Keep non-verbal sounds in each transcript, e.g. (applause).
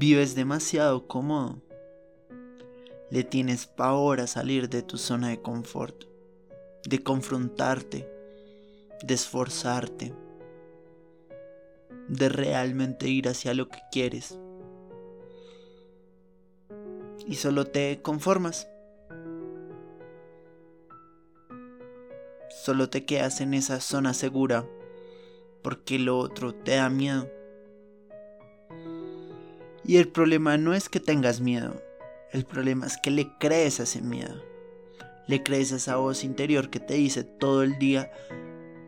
Vives demasiado cómodo. Le tienes pavor a salir de tu zona de confort, de confrontarte, de esforzarte, de realmente ir hacia lo que quieres. Y solo te conformas. Solo te quedas en esa zona segura porque lo otro te da miedo. Y el problema no es que tengas miedo, el problema es que le crees a ese miedo. Le crees a esa voz interior que te dice todo el día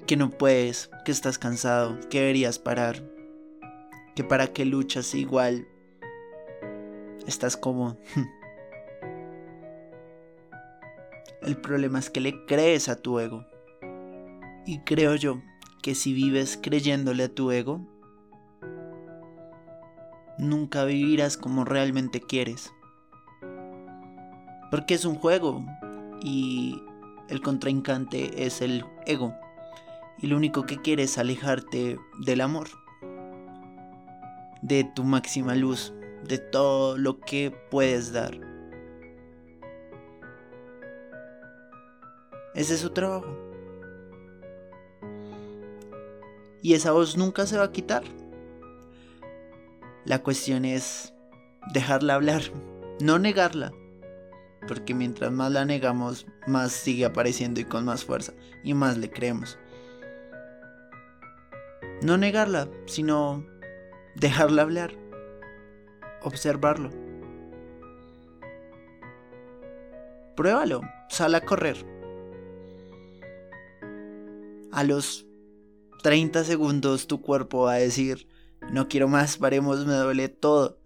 que no puedes, que estás cansado, que deberías parar, que para que luchas igual estás como... (laughs) El problema es que le crees a tu ego. Y creo yo que si vives creyéndole a tu ego, nunca vivirás como realmente quieres. Porque es un juego y el contrincante es el ego. Y lo único que quiere es alejarte del amor, de tu máxima luz, de todo lo que puedes dar. Ese es su trabajo. Y esa voz nunca se va a quitar. La cuestión es dejarla hablar, no negarla. Porque mientras más la negamos, más sigue apareciendo y con más fuerza. Y más le creemos. No negarla, sino dejarla hablar. Observarlo. Pruébalo, sal a correr. A los 30 segundos tu cuerpo va a decir, no quiero más, paremos, me duele todo.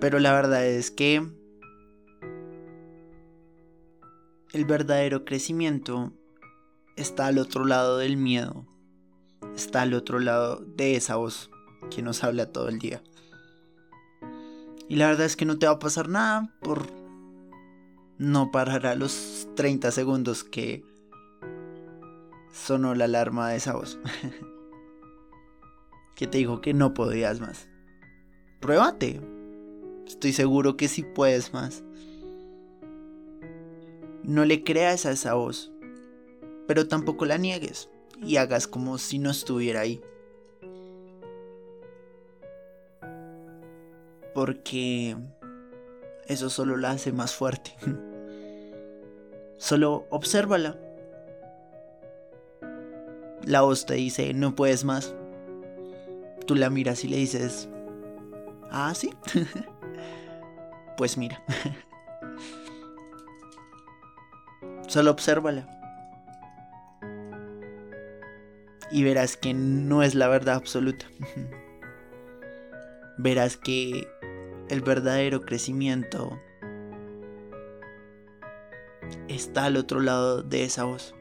Pero la verdad es que el verdadero crecimiento está al otro lado del miedo. Está al otro lado de esa voz que nos habla todo el día. Y la verdad es que no te va a pasar nada por no parar a los 30 segundos que sonó la alarma de esa voz. (laughs) que te dijo que no podías más. Pruébate. Estoy seguro que sí puedes más. No le creas a esa voz, pero tampoco la niegues y hagas como si no estuviera ahí. Porque eso solo la hace más fuerte. (laughs) Solo obsérvala. La voz te dice, no puedes más tú la miras y le dices, ah, sí. (laughs) pues mira. (laughs) Solo obsérvala. Y verás que no es la verdad absoluta. (laughs) verás que el verdadero crecimiento está al otro lado de esa voz.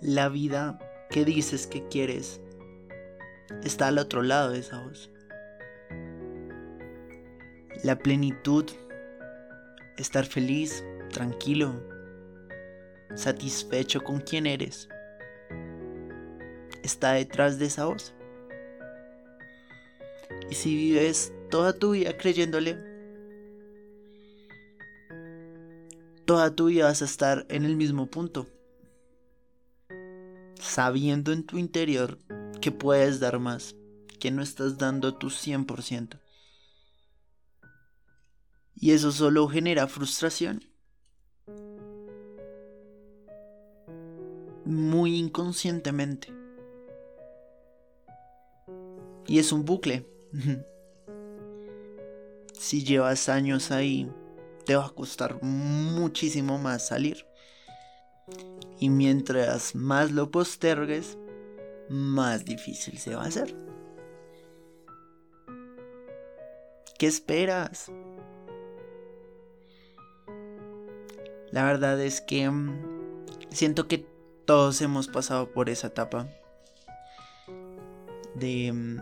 La vida que dices que quieres está al otro lado de esa voz. La plenitud, estar feliz, tranquilo, satisfecho con quien eres, está detrás de esa voz. Y si vives toda tu vida creyéndole, toda tu vida vas a estar en el mismo punto, sabiendo en tu interior que puedes dar más, que no estás dando tu 100%. Y eso solo genera frustración. Muy inconscientemente. Y es un bucle. (laughs) si llevas años ahí, te va a costar muchísimo más salir. Y mientras más lo postergues, más difícil se va a hacer. ¿Qué esperas? La verdad es que mm, siento que todos hemos pasado por esa etapa de mm,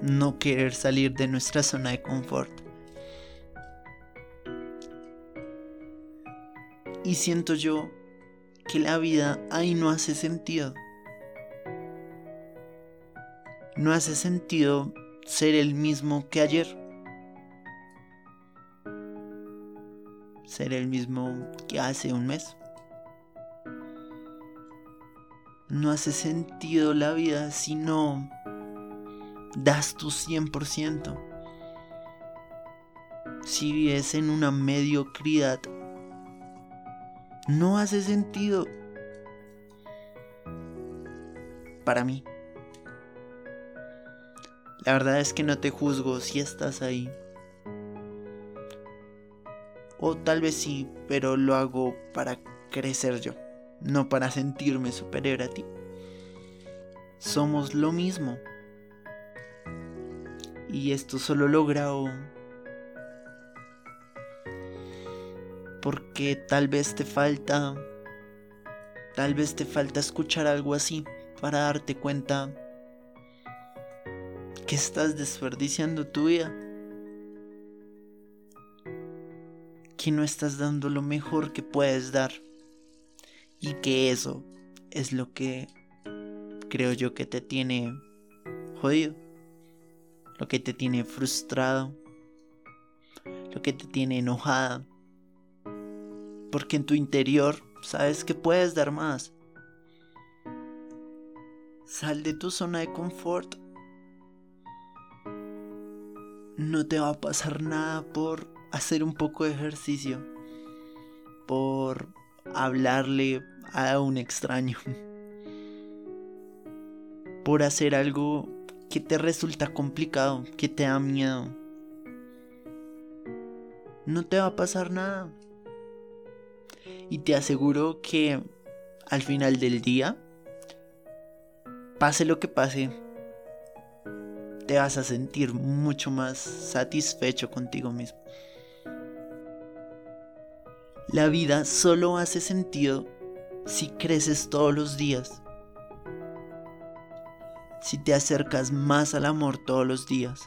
no querer salir de nuestra zona de confort. Y siento yo que la vida ahí no hace sentido. No hace sentido ser el mismo que ayer. Ser el mismo que hace un mes. No hace sentido la vida si no das tu 100%. Si vives en una mediocridad, no hace sentido para mí. La verdad es que no te juzgo si estás ahí. O tal vez sí, pero lo hago para crecer yo, no para sentirme superior a ti. Somos lo mismo. Y esto solo logrado porque tal vez te falta tal vez te falta escuchar algo así para darte cuenta que estás desperdiciando tu vida. Que no estás dando lo mejor que puedes dar. Y que eso es lo que creo yo que te tiene jodido. Lo que te tiene frustrado. Lo que te tiene enojada. Porque en tu interior sabes que puedes dar más. Sal de tu zona de confort no te va a pasar nada por hacer un poco de ejercicio, por hablarle a un extraño, (laughs) por hacer algo que te resulta complicado, que te da miedo. No te va a pasar nada. Y te aseguro que al final del día, pase lo que pase, te vas a sentir mucho más satisfecho contigo mismo. La vida solo hace sentido si creces todos los días. Si te acercas más al amor todos los días.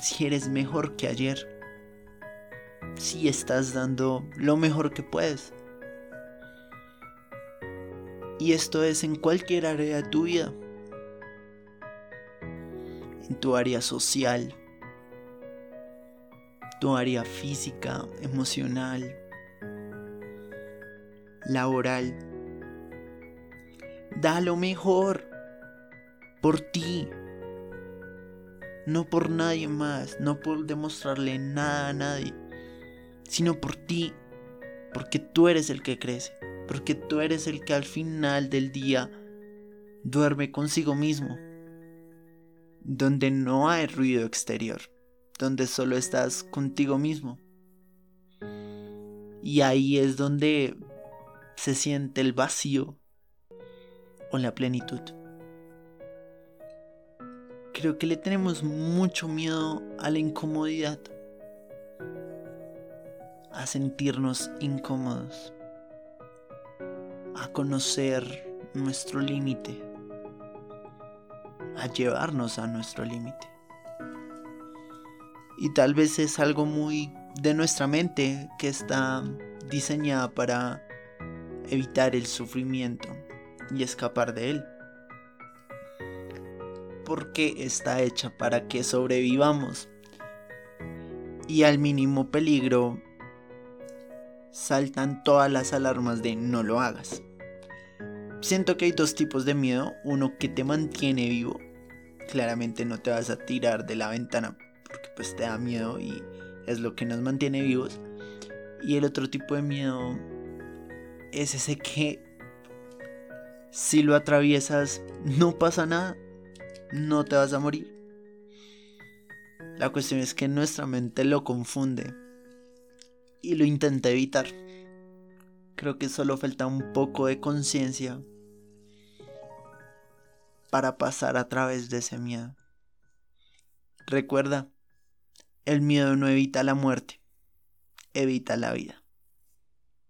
Si eres mejor que ayer. Si estás dando lo mejor que puedes. Y esto es en cualquier área de tu vida en tu área social, tu área física, emocional, laboral. Da lo mejor por ti, no por nadie más, no por demostrarle nada a nadie, sino por ti, porque tú eres el que crece, porque tú eres el que al final del día duerme consigo mismo donde no hay ruido exterior, donde solo estás contigo mismo. Y ahí es donde se siente el vacío o la plenitud. Creo que le tenemos mucho miedo a la incomodidad, a sentirnos incómodos, a conocer nuestro límite a llevarnos a nuestro límite. Y tal vez es algo muy de nuestra mente que está diseñada para evitar el sufrimiento y escapar de él. Porque está hecha para que sobrevivamos. Y al mínimo peligro saltan todas las alarmas de no lo hagas. Siento que hay dos tipos de miedo, uno que te mantiene vivo. Claramente no te vas a tirar de la ventana porque pues te da miedo y es lo que nos mantiene vivos. Y el otro tipo de miedo es ese que si lo atraviesas no pasa nada, no te vas a morir. La cuestión es que nuestra mente lo confunde y lo intenta evitar. Creo que solo falta un poco de conciencia para pasar a través de ese miedo. Recuerda, el miedo no evita la muerte, evita la vida.